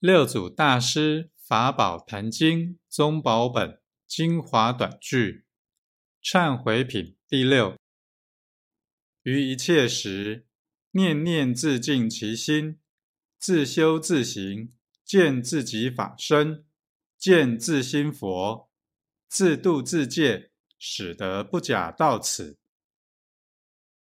六祖大师法宝坛经宗宝本精华短句忏悔品第六：于一切时，念念自净其心，自修自行，见自己法身，见自心佛，自度自戒，使得不假到此。